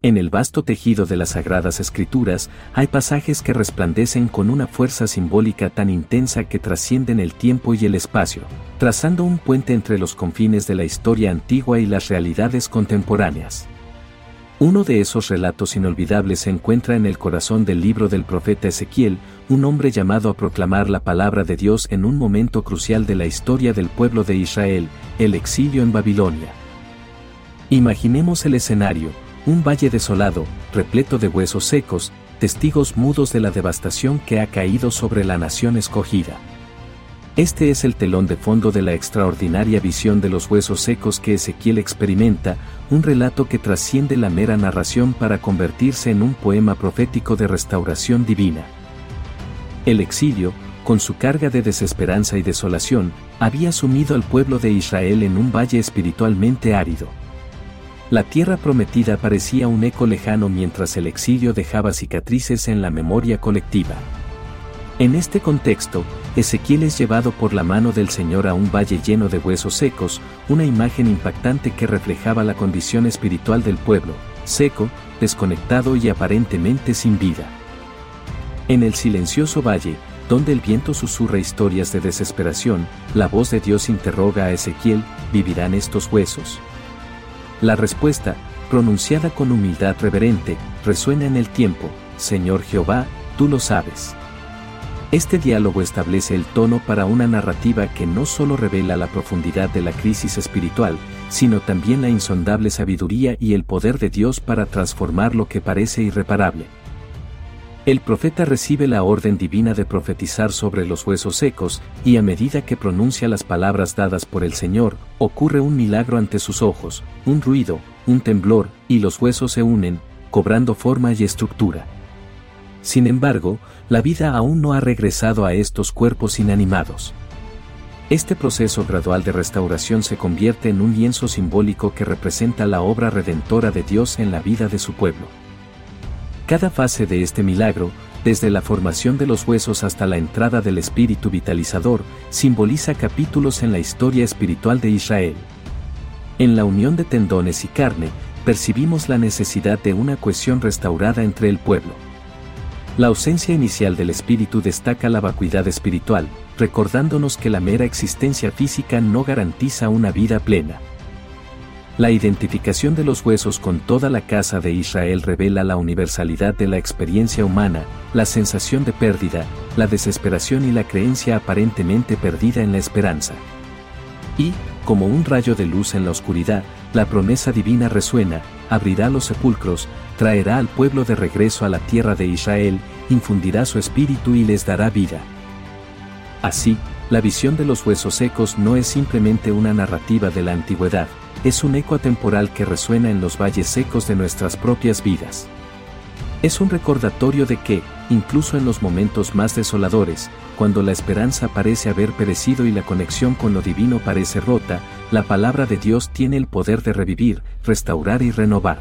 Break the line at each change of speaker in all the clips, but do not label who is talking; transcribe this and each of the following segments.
En el vasto tejido de las Sagradas Escrituras hay pasajes que resplandecen con una fuerza simbólica tan intensa que trascienden el tiempo y el espacio, trazando un puente entre los confines de la historia antigua y las realidades contemporáneas. Uno de esos relatos inolvidables se encuentra en el corazón del libro del profeta Ezequiel, un hombre llamado a proclamar la palabra de Dios en un momento crucial de la historia del pueblo de Israel, el exilio en Babilonia. Imaginemos el escenario, un valle desolado, repleto de huesos secos, testigos mudos de la devastación que ha caído sobre la nación escogida. Este es el telón de fondo de la extraordinaria visión de los huesos secos que Ezequiel experimenta, un relato que trasciende la mera narración para convertirse en un poema profético de restauración divina. El exilio, con su carga de desesperanza y desolación, había sumido al pueblo de Israel en un valle espiritualmente árido. La tierra prometida parecía un eco lejano mientras el exilio dejaba cicatrices en la memoria colectiva. En este contexto, Ezequiel es llevado por la mano del Señor a un valle lleno de huesos secos, una imagen impactante que reflejaba la condición espiritual del pueblo, seco, desconectado y aparentemente sin vida. En el silencioso valle, donde el viento susurra historias de desesperación, la voz de Dios interroga a Ezequiel, ¿vivirán estos huesos? La respuesta, pronunciada con humildad reverente, resuena en el tiempo, Señor Jehová, tú lo sabes. Este diálogo establece el tono para una narrativa que no solo revela la profundidad de la crisis espiritual, sino también la insondable sabiduría y el poder de Dios para transformar lo que parece irreparable. El profeta recibe la orden divina de profetizar sobre los huesos secos, y a medida que pronuncia las palabras dadas por el Señor, ocurre un milagro ante sus ojos, un ruido, un temblor, y los huesos se unen, cobrando forma y estructura. Sin embargo, la vida aún no ha regresado a estos cuerpos inanimados. Este proceso gradual de restauración se convierte en un lienzo simbólico que representa la obra redentora de Dios en la vida de su pueblo. Cada fase de este milagro, desde la formación de los huesos hasta la entrada del espíritu vitalizador, simboliza capítulos en la historia espiritual de Israel. En la unión de tendones y carne, percibimos la necesidad de una cohesión restaurada entre el pueblo. La ausencia inicial del espíritu destaca la vacuidad espiritual, recordándonos que la mera existencia física no garantiza una vida plena. La identificación de los huesos con toda la casa de Israel revela la universalidad de la experiencia humana, la sensación de pérdida, la desesperación y la creencia aparentemente perdida en la esperanza. Y, como un rayo de luz en la oscuridad, la promesa divina resuena, abrirá los sepulcros, traerá al pueblo de regreso a la tierra de Israel, infundirá su espíritu y les dará vida. Así, la visión de los huesos secos no es simplemente una narrativa de la antigüedad, es un eco atemporal que resuena en los valles secos de nuestras propias vidas. Es un recordatorio de que, incluso en los momentos más desoladores, cuando la esperanza parece haber perecido y la conexión con lo divino parece rota, la palabra de Dios tiene el poder de revivir, restaurar y renovar.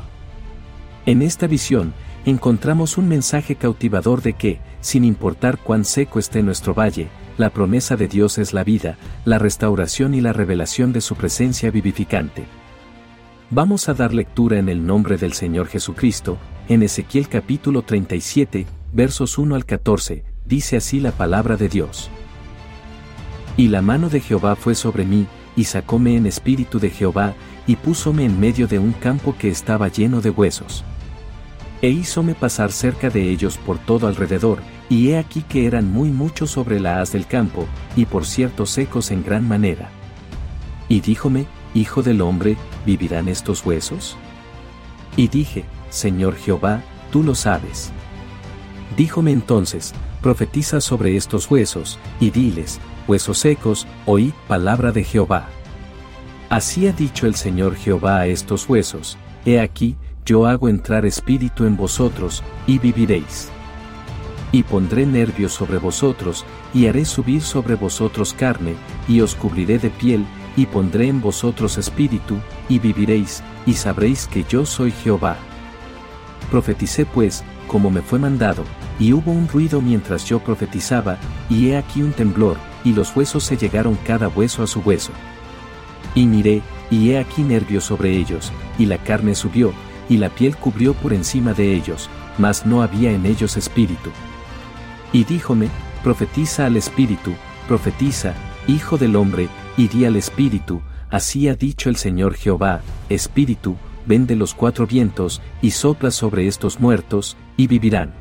En esta visión, encontramos un mensaje cautivador de que, sin importar cuán seco esté nuestro valle, la promesa de Dios es la vida, la restauración y la revelación de su presencia vivificante. Vamos a dar lectura en el nombre del Señor Jesucristo, en Ezequiel capítulo 37, versos 1 al 14, dice así la palabra de Dios. Y la mano de Jehová fue sobre mí, y sacóme en espíritu de Jehová, y púsome en medio de un campo que estaba lleno de huesos. E hízome pasar cerca de ellos por todo alrededor, y he aquí que eran muy muchos sobre la haz del campo, y por cierto secos en gran manera. Y díjome, Hijo del hombre, ¿vivirán estos huesos? Y dije, Señor Jehová, tú lo sabes. Díjome entonces, profetiza sobre estos huesos, y diles, huesos secos, oí palabra de Jehová. Así ha dicho el Señor Jehová a estos huesos, he aquí, yo hago entrar espíritu en vosotros, y viviréis. Y pondré nervios sobre vosotros, y haré subir sobre vosotros carne, y os cubriré de piel, y pondré en vosotros espíritu, y viviréis, y sabréis que yo soy Jehová. Profeticé pues, como me fue mandado, y hubo un ruido mientras yo profetizaba, y he aquí un temblor, y los huesos se llegaron cada hueso a su hueso. Y miré, y he aquí nervios sobre ellos, y la carne subió, y la piel cubrió por encima de ellos, mas no había en ellos espíritu. Y díjome, profetiza al espíritu, profetiza, hijo del hombre, y di al espíritu, así ha dicho el Señor Jehová, espíritu, ven de los cuatro vientos, y sopla sobre estos muertos, y vivirán.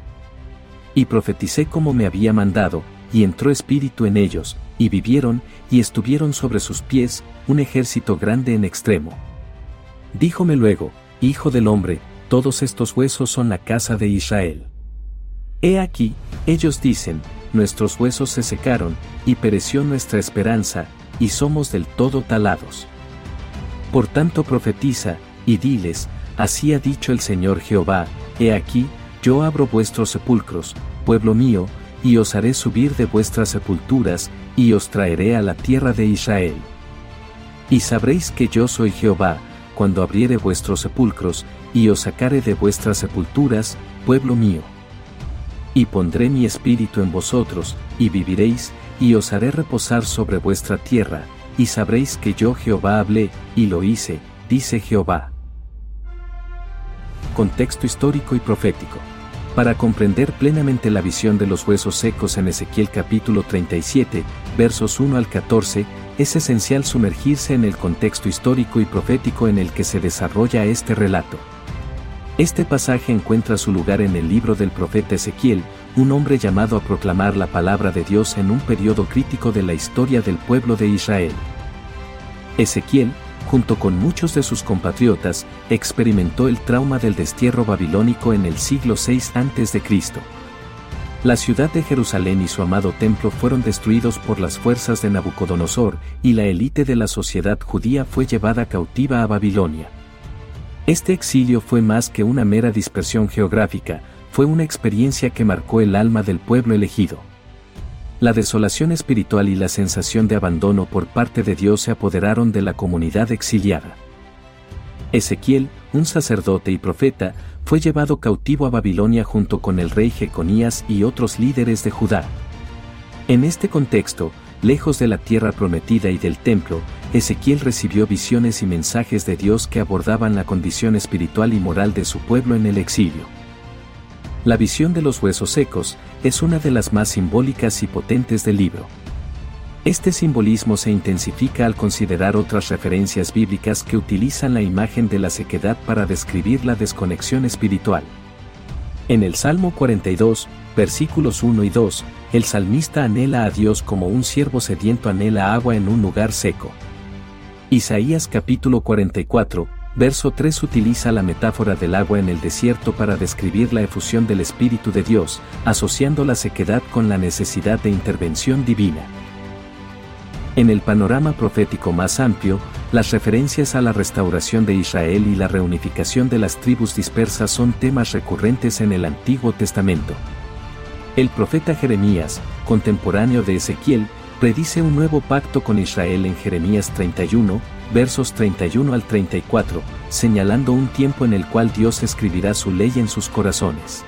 Y profeticé como me había mandado, y entró espíritu en ellos, y vivieron, y estuvieron sobre sus pies, un ejército grande en extremo. Díjome luego, Hijo del hombre, todos estos huesos son la casa de Israel. He aquí, ellos dicen, nuestros huesos se secaron, y pereció nuestra esperanza, y somos del todo talados. Por tanto profetiza, y diles, así ha dicho el Señor Jehová, he aquí, yo abro vuestros sepulcros, pueblo mío, y os haré subir de vuestras sepulturas, y os traeré a la tierra de Israel. Y sabréis que yo soy Jehová, cuando abriere vuestros sepulcros, y os sacare de vuestras sepulturas, pueblo mío. Y pondré mi espíritu en vosotros, y viviréis, y os haré reposar sobre vuestra tierra, y sabréis que yo Jehová hablé, y lo hice, dice Jehová. Contexto histórico y profético. Para comprender plenamente la visión de los huesos secos en Ezequiel capítulo 37, versos 1 al 14, es esencial sumergirse en el contexto histórico y profético en el que se desarrolla este relato. Este pasaje encuentra su lugar en el libro del profeta Ezequiel, un hombre llamado a proclamar la palabra de Dios en un periodo crítico de la historia del pueblo de Israel. Ezequiel, junto con muchos de sus compatriotas, experimentó el trauma del destierro babilónico en el siglo VI a.C. La ciudad de Jerusalén y su amado templo fueron destruidos por las fuerzas de Nabucodonosor, y la élite de la sociedad judía fue llevada cautiva a Babilonia. Este exilio fue más que una mera dispersión geográfica, fue una experiencia que marcó el alma del pueblo elegido. La desolación espiritual y la sensación de abandono por parte de Dios se apoderaron de la comunidad exiliada. Ezequiel, un sacerdote y profeta, fue llevado cautivo a Babilonia junto con el rey Jeconías y otros líderes de Judá. En este contexto, lejos de la tierra prometida y del templo, Ezequiel recibió visiones y mensajes de Dios que abordaban la condición espiritual y moral de su pueblo en el exilio. La visión de los huesos secos es una de las más simbólicas y potentes del libro. Este simbolismo se intensifica al considerar otras referencias bíblicas que utilizan la imagen de la sequedad para describir la desconexión espiritual. En el Salmo 42, versículos 1 y 2, el salmista anhela a Dios como un siervo sediento anhela agua en un lugar seco. Isaías capítulo 44, verso 3 utiliza la metáfora del agua en el desierto para describir la efusión del Espíritu de Dios, asociando la sequedad con la necesidad de intervención divina. En el panorama profético más amplio, las referencias a la restauración de Israel y la reunificación de las tribus dispersas son temas recurrentes en el Antiguo Testamento. El profeta Jeremías, contemporáneo de Ezequiel, predice un nuevo pacto con Israel en Jeremías 31, versos 31 al 34, señalando un tiempo en el cual Dios escribirá su ley en sus corazones.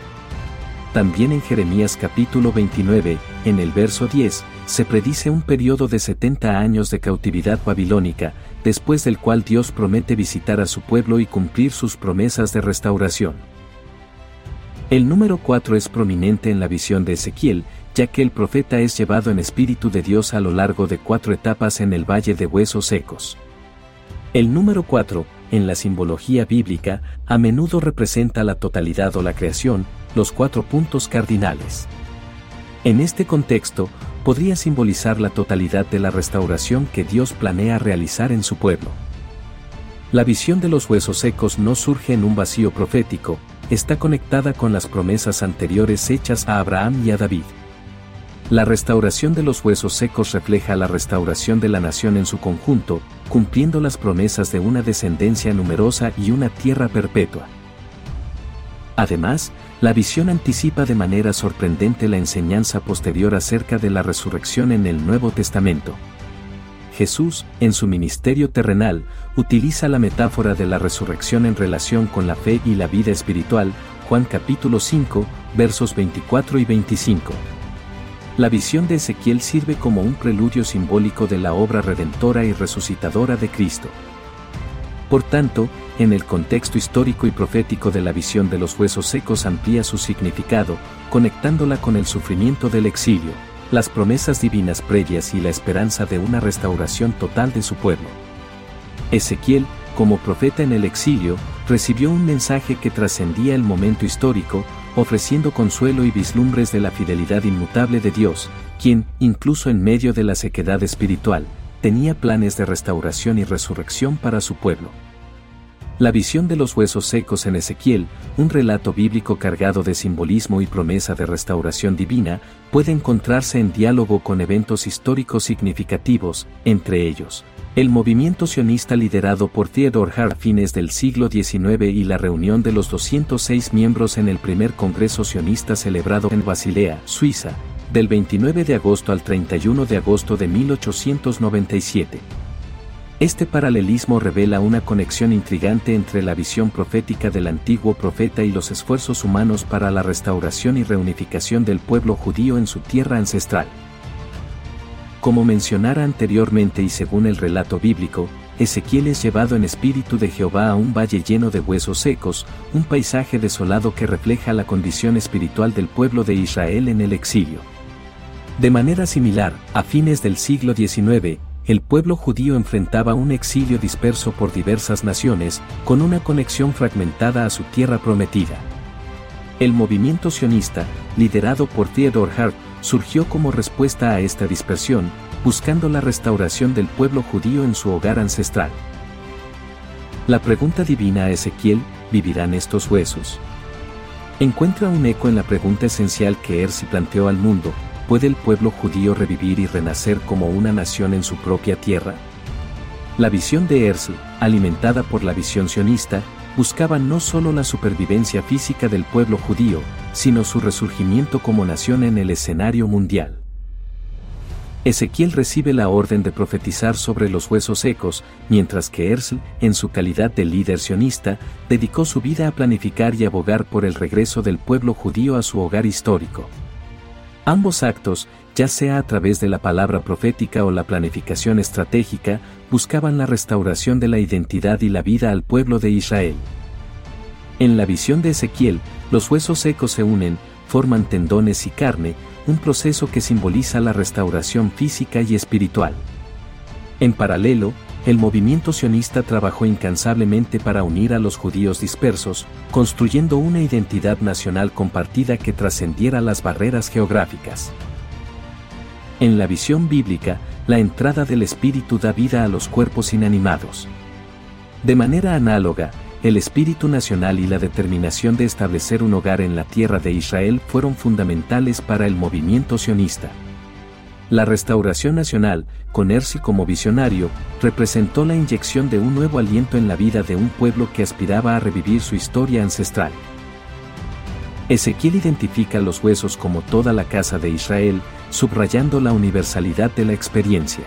También en Jeremías capítulo 29, en el verso 10, se predice un periodo de 70 años de cautividad babilónica, después del cual Dios promete visitar a su pueblo y cumplir sus promesas de restauración. El número 4 es prominente en la visión de Ezequiel, ya que el profeta es llevado en espíritu de Dios a lo largo de cuatro etapas en el valle de huesos secos. El número 4, en la simbología bíblica, a menudo representa la totalidad o la creación, los cuatro puntos cardinales. En este contexto, podría simbolizar la totalidad de la restauración que Dios planea realizar en su pueblo. La visión de los huesos secos no surge en un vacío profético, está conectada con las promesas anteriores hechas a Abraham y a David. La restauración de los huesos secos refleja la restauración de la nación en su conjunto, cumpliendo las promesas de una descendencia numerosa y una tierra perpetua. Además, la visión anticipa de manera sorprendente la enseñanza posterior acerca de la resurrección en el Nuevo Testamento. Jesús, en su ministerio terrenal, utiliza la metáfora de la resurrección en relación con la fe y la vida espiritual, Juan capítulo 5, versos 24 y 25. La visión de Ezequiel sirve como un preludio simbólico de la obra redentora y resucitadora de Cristo. Por tanto, en el contexto histórico y profético de la visión de los huesos secos amplía su significado, conectándola con el sufrimiento del exilio, las promesas divinas previas y la esperanza de una restauración total de su pueblo. Ezequiel, como profeta en el exilio, recibió un mensaje que trascendía el momento histórico, ofreciendo consuelo y vislumbres de la fidelidad inmutable de Dios, quien, incluso en medio de la sequedad espiritual, tenía planes de restauración y resurrección para su pueblo. La visión de los huesos secos en Ezequiel, un relato bíblico cargado de simbolismo y promesa de restauración divina, puede encontrarse en diálogo con eventos históricos significativos, entre ellos, el movimiento sionista liderado por Theodor Hart a fines del siglo XIX y la reunión de los 206 miembros en el primer Congreso sionista celebrado en Basilea, Suiza, del 29 de agosto al 31 de agosto de 1897. Este paralelismo revela una conexión intrigante entre la visión profética del antiguo profeta y los esfuerzos humanos para la restauración y reunificación del pueblo judío en su tierra ancestral. Como mencionara anteriormente y según el relato bíblico, Ezequiel es llevado en espíritu de Jehová a un valle lleno de huesos secos, un paisaje desolado que refleja la condición espiritual del pueblo de Israel en el exilio. De manera similar, a fines del siglo XIX, el pueblo judío enfrentaba un exilio disperso por diversas naciones, con una conexión fragmentada a su tierra prometida. El movimiento sionista, liderado por Theodor Hart, surgió como respuesta a esta dispersión, buscando la restauración del pueblo judío en su hogar ancestral. La pregunta divina a Ezequiel, ¿vivirán estos huesos? Encuentra un eco en la pregunta esencial que Ersi planteó al mundo, ¿Puede el pueblo judío revivir y renacer como una nación en su propia tierra? La visión de Herzl, alimentada por la visión sionista, buscaba no solo la supervivencia física del pueblo judío, sino su resurgimiento como nación en el escenario mundial. Ezequiel recibe la orden de profetizar sobre los huesos secos, mientras que Herzl, en su calidad de líder sionista, dedicó su vida a planificar y abogar por el regreso del pueblo judío a su hogar histórico. Ambos actos, ya sea a través de la palabra profética o la planificación estratégica, buscaban la restauración de la identidad y la vida al pueblo de Israel. En la visión de Ezequiel, los huesos secos se unen, forman tendones y carne, un proceso que simboliza la restauración física y espiritual. En paralelo, el movimiento sionista trabajó incansablemente para unir a los judíos dispersos, construyendo una identidad nacional compartida que trascendiera las barreras geográficas. En la visión bíblica, la entrada del Espíritu da vida a los cuerpos inanimados. De manera análoga, el espíritu nacional y la determinación de establecer un hogar en la tierra de Israel fueron fundamentales para el movimiento sionista. La restauración nacional, con Ersi como visionario, representó la inyección de un nuevo aliento en la vida de un pueblo que aspiraba a revivir su historia ancestral. Ezequiel identifica los huesos como toda la casa de Israel, subrayando la universalidad de la experiencia.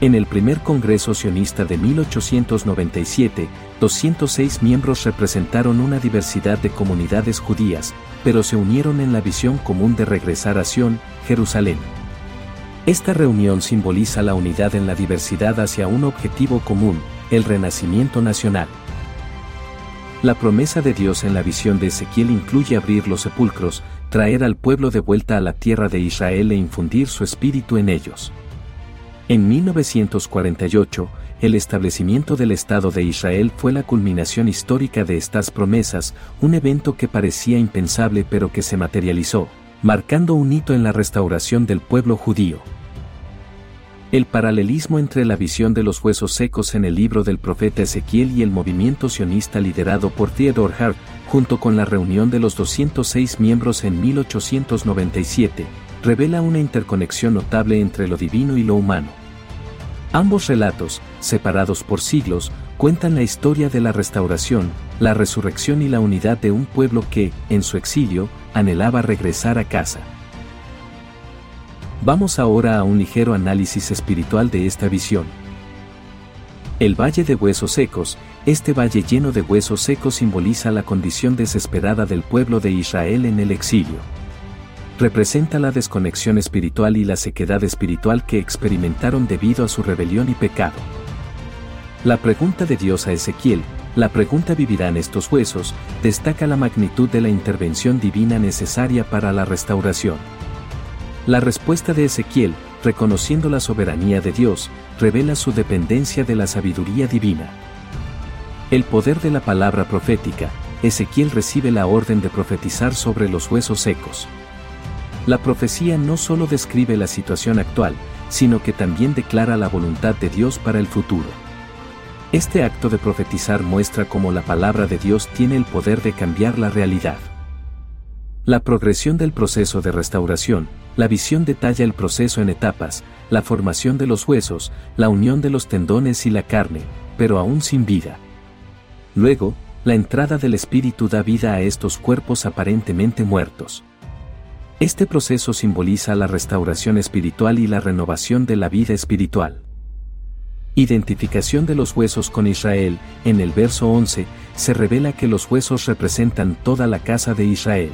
En el primer Congreso sionista de 1897, 206 miembros representaron una diversidad de comunidades judías, pero se unieron en la visión común de regresar a Sion, Jerusalén. Esta reunión simboliza la unidad en la diversidad hacia un objetivo común, el renacimiento nacional. La promesa de Dios en la visión de Ezequiel incluye abrir los sepulcros, traer al pueblo de vuelta a la tierra de Israel e infundir su espíritu en ellos. En 1948, el establecimiento del Estado de Israel fue la culminación histórica de estas promesas, un evento que parecía impensable pero que se materializó, marcando un hito en la restauración del pueblo judío. El paralelismo entre la visión de los huesos secos en el libro del profeta Ezequiel y el movimiento sionista liderado por Theodore Hart, junto con la reunión de los 206 miembros en 1897, revela una interconexión notable entre lo divino y lo humano. Ambos relatos, separados por siglos, cuentan la historia de la restauración, la resurrección y la unidad de un pueblo que, en su exilio, anhelaba regresar a casa. Vamos ahora a un ligero análisis espiritual de esta visión. El Valle de Huesos Secos, este valle lleno de huesos secos simboliza la condición desesperada del pueblo de Israel en el exilio representa la desconexión espiritual y la sequedad espiritual que experimentaron debido a su rebelión y pecado. La pregunta de Dios a Ezequiel, la pregunta ¿vivirán estos huesos?, destaca la magnitud de la intervención divina necesaria para la restauración. La respuesta de Ezequiel, reconociendo la soberanía de Dios, revela su dependencia de la sabiduría divina. El poder de la palabra profética, Ezequiel recibe la orden de profetizar sobre los huesos secos. La profecía no solo describe la situación actual, sino que también declara la voluntad de Dios para el futuro. Este acto de profetizar muestra cómo la palabra de Dios tiene el poder de cambiar la realidad. La progresión del proceso de restauración, la visión detalla el proceso en etapas, la formación de los huesos, la unión de los tendones y la carne, pero aún sin vida. Luego, la entrada del Espíritu da vida a estos cuerpos aparentemente muertos. Este proceso simboliza la restauración espiritual y la renovación de la vida espiritual. Identificación de los huesos con Israel, en el verso 11, se revela que los huesos representan toda la casa de Israel.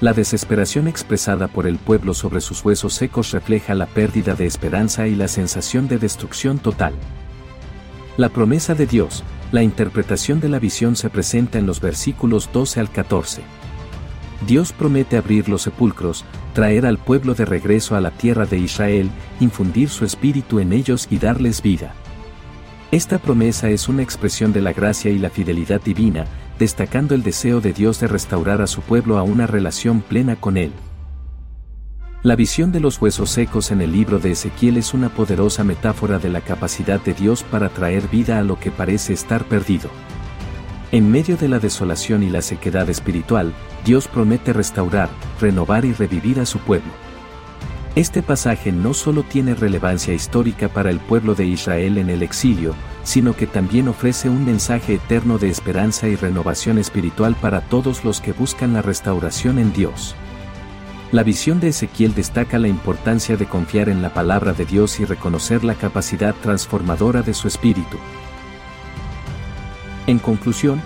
La desesperación expresada por el pueblo sobre sus huesos secos refleja la pérdida de esperanza y la sensación de destrucción total. La promesa de Dios, la interpretación de la visión se presenta en los versículos 12 al 14. Dios promete abrir los sepulcros, traer al pueblo de regreso a la tierra de Israel, infundir su espíritu en ellos y darles vida. Esta promesa es una expresión de la gracia y la fidelidad divina, destacando el deseo de Dios de restaurar a su pueblo a una relación plena con Él. La visión de los huesos secos en el libro de Ezequiel es una poderosa metáfora de la capacidad de Dios para traer vida a lo que parece estar perdido. En medio de la desolación y la sequedad espiritual, Dios promete restaurar, renovar y revivir a su pueblo. Este pasaje no solo tiene relevancia histórica para el pueblo de Israel en el exilio, sino que también ofrece un mensaje eterno de esperanza y renovación espiritual para todos los que buscan la restauración en Dios. La visión de Ezequiel destaca la importancia de confiar en la palabra de Dios y reconocer la capacidad transformadora de su espíritu. En conclusión,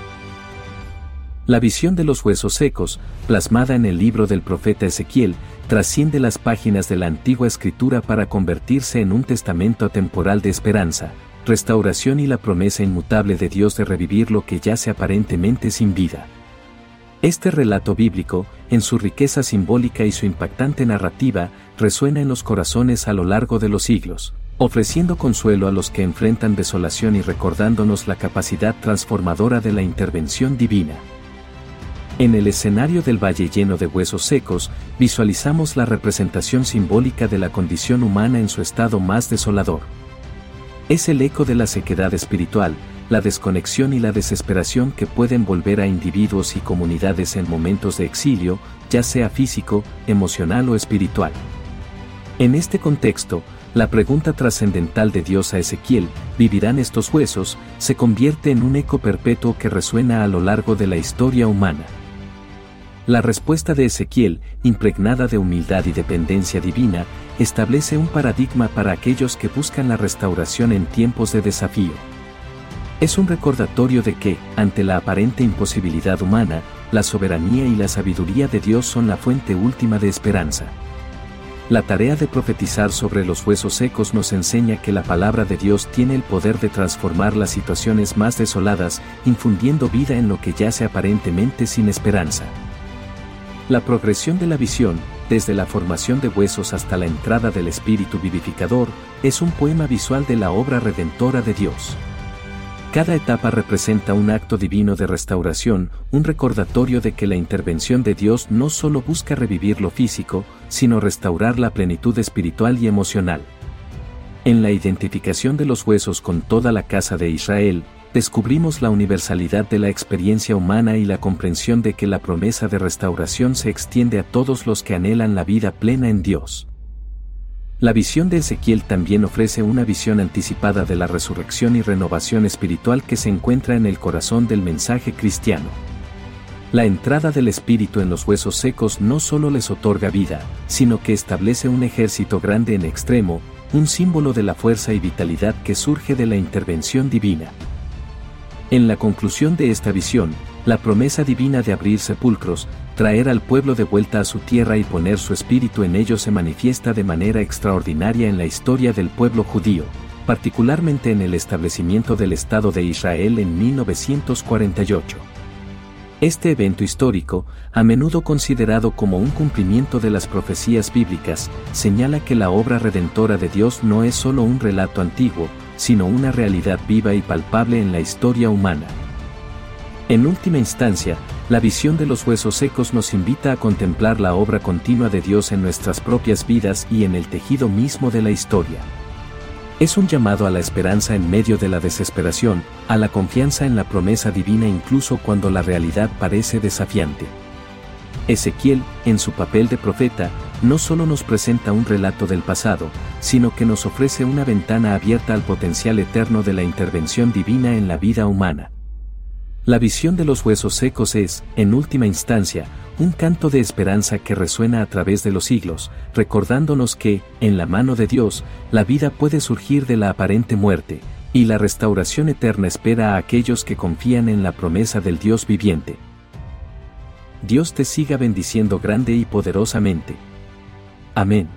la visión de los huesos secos, plasmada en el libro del profeta Ezequiel, trasciende las páginas de la antigua escritura para convertirse en un testamento atemporal de esperanza, restauración y la promesa inmutable de Dios de revivir lo que yace aparentemente sin vida. Este relato bíblico, en su riqueza simbólica y su impactante narrativa, resuena en los corazones a lo largo de los siglos, ofreciendo consuelo a los que enfrentan desolación y recordándonos la capacidad transformadora de la intervención divina. En el escenario del valle lleno de huesos secos, visualizamos la representación simbólica de la condición humana en su estado más desolador. Es el eco de la sequedad espiritual, la desconexión y la desesperación que pueden volver a individuos y comunidades en momentos de exilio, ya sea físico, emocional o espiritual. En este contexto, la pregunta trascendental de Dios a Ezequiel, ¿vivirán estos huesos?, se convierte en un eco perpetuo que resuena a lo largo de la historia humana. La respuesta de Ezequiel, impregnada de humildad y dependencia divina, establece un paradigma para aquellos que buscan la restauración en tiempos de desafío. Es un recordatorio de que, ante la aparente imposibilidad humana, la soberanía y la sabiduría de Dios son la fuente última de esperanza. La tarea de profetizar sobre los huesos secos nos enseña que la palabra de Dios tiene el poder de transformar las situaciones más desoladas, infundiendo vida en lo que yace aparentemente sin esperanza. La progresión de la visión, desde la formación de huesos hasta la entrada del Espíritu vivificador, es un poema visual de la obra redentora de Dios. Cada etapa representa un acto divino de restauración, un recordatorio de que la intervención de Dios no solo busca revivir lo físico, sino restaurar la plenitud espiritual y emocional. En la identificación de los huesos con toda la casa de Israel, descubrimos la universalidad de la experiencia humana y la comprensión de que la promesa de restauración se extiende a todos los que anhelan la vida plena en Dios. La visión de Ezequiel también ofrece una visión anticipada de la resurrección y renovación espiritual que se encuentra en el corazón del mensaje cristiano. La entrada del Espíritu en los huesos secos no solo les otorga vida, sino que establece un ejército grande en extremo, un símbolo de la fuerza y vitalidad que surge de la intervención divina. En la conclusión de esta visión, la promesa divina de abrir sepulcros, traer al pueblo de vuelta a su tierra y poner su espíritu en ellos se manifiesta de manera extraordinaria en la historia del pueblo judío, particularmente en el establecimiento del Estado de Israel en 1948. Este evento histórico, a menudo considerado como un cumplimiento de las profecías bíblicas, señala que la obra redentora de Dios no es solo un relato antiguo, sino una realidad viva y palpable en la historia humana. En última instancia, la visión de los huesos secos nos invita a contemplar la obra continua de Dios en nuestras propias vidas y en el tejido mismo de la historia. Es un llamado a la esperanza en medio de la desesperación, a la confianza en la promesa divina incluso cuando la realidad parece desafiante. Ezequiel, en su papel de profeta, no solo nos presenta un relato del pasado, sino que nos ofrece una ventana abierta al potencial eterno de la intervención divina en la vida humana. La visión de los huesos secos es, en última instancia, un canto de esperanza que resuena a través de los siglos, recordándonos que, en la mano de Dios, la vida puede surgir de la aparente muerte, y la restauración eterna espera a aquellos que confían en la promesa del Dios viviente. Dios te siga bendiciendo grande y poderosamente. Amén.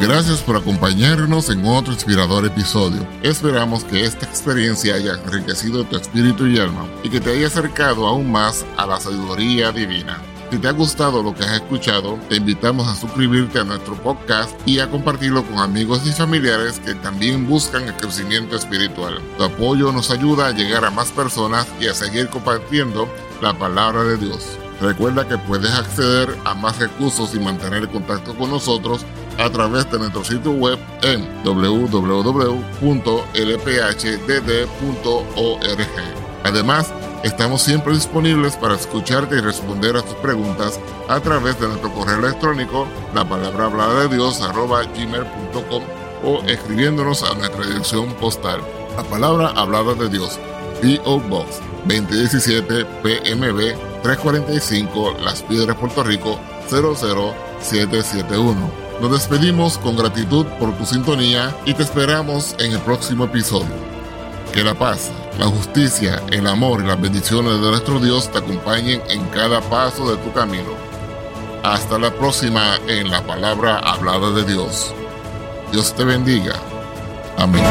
Gracias por acompañarnos en otro inspirador episodio. Esperamos que esta experiencia haya enriquecido tu espíritu y alma y que te haya acercado aún más a la sabiduría divina. Si te ha gustado lo que has escuchado, te invitamos a suscribirte a nuestro podcast y a compartirlo con amigos y familiares que también buscan el crecimiento espiritual. Tu apoyo nos ayuda a llegar a más personas y a seguir compartiendo la palabra de Dios. Recuerda que puedes acceder a más recursos y mantener contacto con nosotros a través de nuestro sitio web en www.lphdd.org. Además, Estamos siempre disponibles para escucharte y responder a tus preguntas a través de nuestro correo electrónico, la palabra hablada de Dios, arroba gmail.com o escribiéndonos a nuestra dirección postal, la palabra hablada de Dios, P.O. Box 2017 PMB 345 Las Piedras, Puerto Rico 00771. Nos despedimos con gratitud por tu sintonía y te esperamos en el próximo episodio. Que la paz la justicia, el amor y las bendiciones de nuestro Dios te acompañen en cada paso de tu camino. Hasta la próxima en la palabra hablada de Dios. Dios te bendiga. Amén.